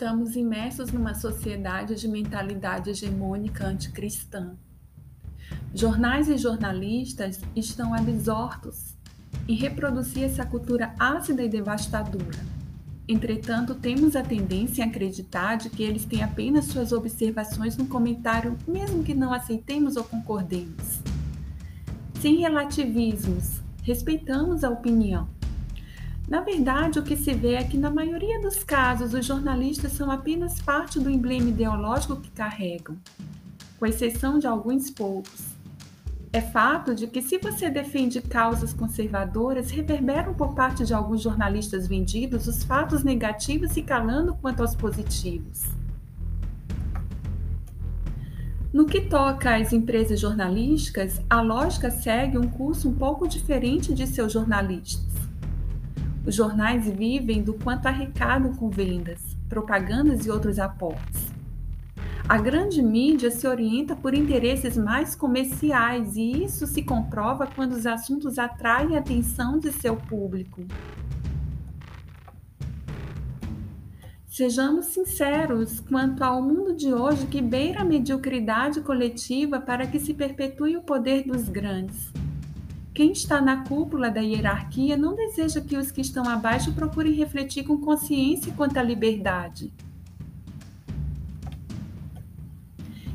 Estamos imersos numa sociedade de mentalidade hegemônica anticristã. Jornais e jornalistas estão absortos em reproduzir essa cultura ácida e devastadora. Entretanto, temos a tendência a acreditar de que eles têm apenas suas observações no comentário, mesmo que não aceitemos ou concordemos. Sem relativismos, respeitamos a opinião na verdade, o que se vê é que, na maioria dos casos, os jornalistas são apenas parte do emblema ideológico que carregam, com exceção de alguns poucos. É fato de que, se você defende causas conservadoras, reverberam por parte de alguns jornalistas vendidos os fatos negativos e calando quanto aos positivos. No que toca às empresas jornalísticas, a lógica segue um curso um pouco diferente de seus jornalistas. Os jornais vivem do quanto arrecadam com vendas, propagandas e outros aportes. A grande mídia se orienta por interesses mais comerciais e isso se comprova quando os assuntos atraem a atenção de seu público. Sejamos sinceros quanto ao mundo de hoje que beira a mediocridade coletiva para que se perpetue o poder dos grandes. Quem está na cúpula da hierarquia não deseja que os que estão abaixo procurem refletir com consciência quanto à liberdade.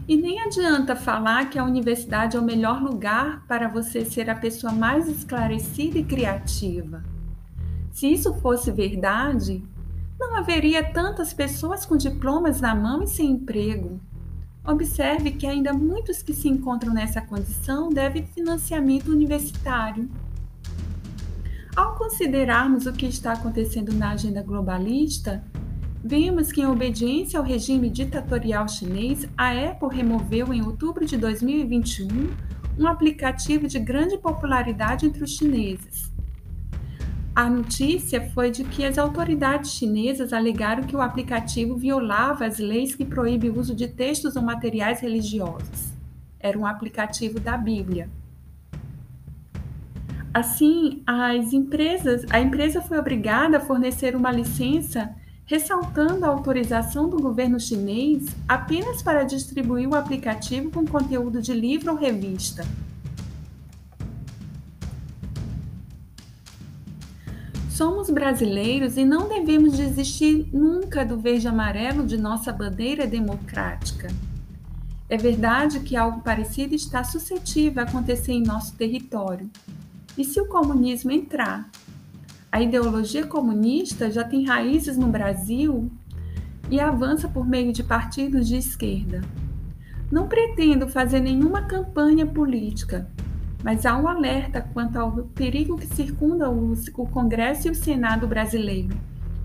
E nem adianta falar que a universidade é o melhor lugar para você ser a pessoa mais esclarecida e criativa. Se isso fosse verdade, não haveria tantas pessoas com diplomas na mão e sem emprego. Observe que ainda muitos que se encontram nessa condição devem financiamento universitário. Ao considerarmos o que está acontecendo na agenda globalista, vemos que, em obediência ao regime ditatorial chinês, a Apple removeu em outubro de 2021 um aplicativo de grande popularidade entre os chineses. A notícia foi de que as autoridades chinesas alegaram que o aplicativo violava as leis que proíbem o uso de textos ou materiais religiosos. Era um aplicativo da Bíblia. Assim, as empresas, a empresa foi obrigada a fornecer uma licença ressaltando a autorização do governo chinês apenas para distribuir o aplicativo com conteúdo de livro ou revista. Somos brasileiros e não devemos desistir nunca do verde amarelo de nossa bandeira democrática. É verdade que algo parecido está suscetível a acontecer em nosso território. E se o comunismo entrar? A ideologia comunista já tem raízes no Brasil e avança por meio de partidos de esquerda. Não pretendo fazer nenhuma campanha política, mas há um alerta quanto ao perigo que circunda o, Congresso e o Senado brasileiro,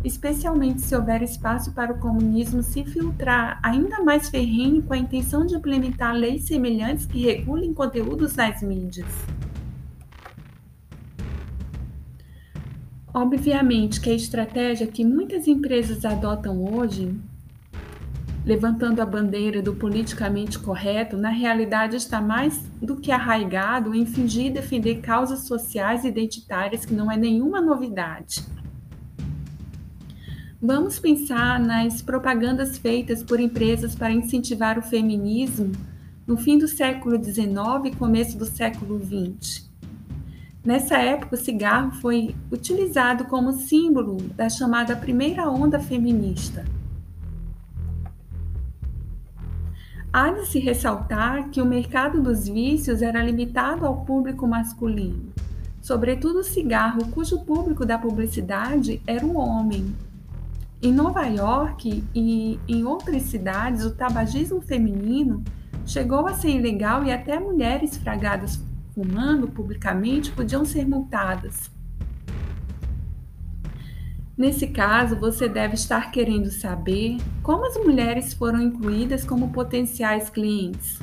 especialmente se houver espaço para o comunismo se filtrar ainda mais ferrenho com a intenção de implementar leis semelhantes que regulem conteúdos nas mídias. Obviamente que a estratégia que muitas empresas adotam hoje levantando a bandeira do politicamente correto, na realidade está mais do que arraigado em fingir defender causas sociais identitárias que não é nenhuma novidade. Vamos pensar nas propagandas feitas por empresas para incentivar o feminismo no fim do século XIX e começo do século XX. Nessa época, o cigarro foi utilizado como símbolo da chamada primeira onda feminista. Há de se ressaltar que o mercado dos vícios era limitado ao público masculino, sobretudo o cigarro, cujo público da publicidade era o homem. Em Nova York e em outras cidades, o tabagismo feminino chegou a ser ilegal e até mulheres fragadas fumando publicamente podiam ser multadas. Nesse caso, você deve estar querendo saber como as mulheres foram incluídas como potenciais clientes.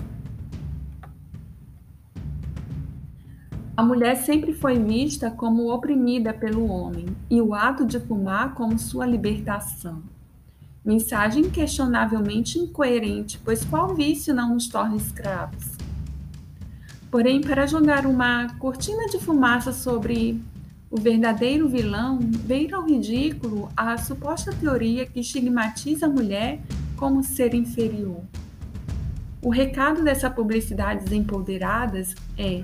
A mulher sempre foi vista como oprimida pelo homem e o ato de fumar como sua libertação. Mensagem inquestionavelmente incoerente, pois qual vício não nos torna escravos? Porém, para jogar uma cortina de fumaça sobre O verdadeiro vilão beira ao ridículo a suposta teoria que estigmatiza a mulher como ser inferior. O recado dessa publicidades empoderadas é: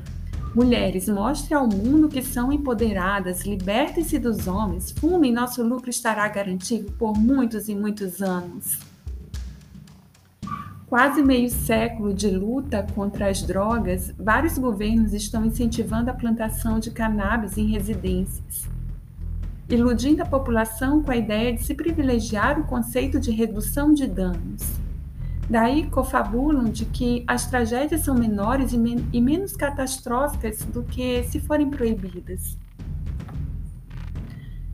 mulheres, mostre ao mundo que são empoderadas, libertem-se dos homens, fumem, nosso lucro estará garantido por muitos e muitos anos. Quase meio século de luta contra as drogas, vários governos estão incentivando a plantação de cannabis em residências, iludindo a população com a ideia de se privilegiar o conceito de redução de danos. Daí cofabulam de que as tragédias são menores e, men e menos catastróficas do que se forem proibidas.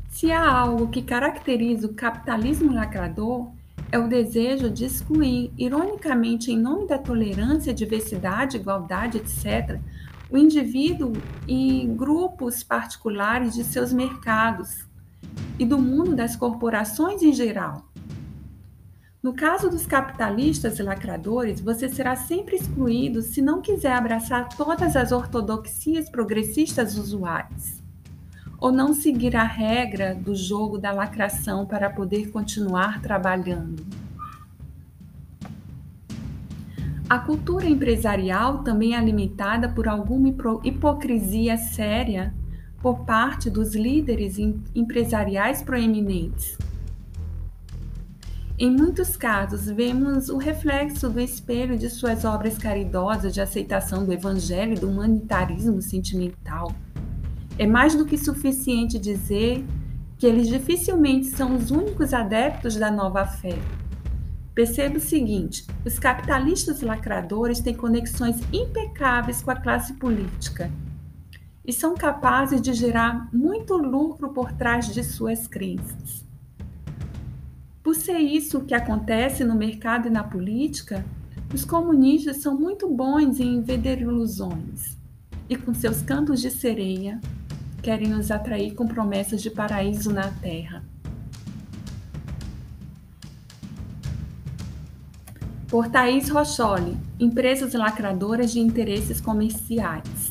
Se há algo que caracteriza o capitalismo lacrador, é o desejo de excluir, ironicamente, em nome da tolerância, diversidade, igualdade, etc., o indivíduo e grupos particulares de seus mercados e do mundo das corporações em geral. No caso dos capitalistas e lacradores, você será sempre excluído se não quiser abraçar todas as ortodoxias progressistas usuais, ou não seguir a regra do jogo da lacração para poder continuar trabalhando. A cultura empresarial também é limitada por alguma hipocrisia séria por parte dos líderes empresariais proeminentes em muitos casos, vemos o reflexo do espelho de suas obras caridosas de aceitação do evangelho e do humanitarismo sentimental. É mais do que suficiente dizer que eles dificilmente são os únicos adeptos da nova fé. Perceba o seguinte: os capitalistas lacradores têm conexões impecáveis com a classe política e são capazes de gerar muito lucro por trás de suas crenças. Por ser isso que acontece no mercado e na política, os comunistas são muito bons em vender ilusões e, com seus cantos de sereia, querem nos atrair com promessas de paraíso na terra. Por Thaís Rocholi, Empresas Lacradoras de Interesses Comerciais.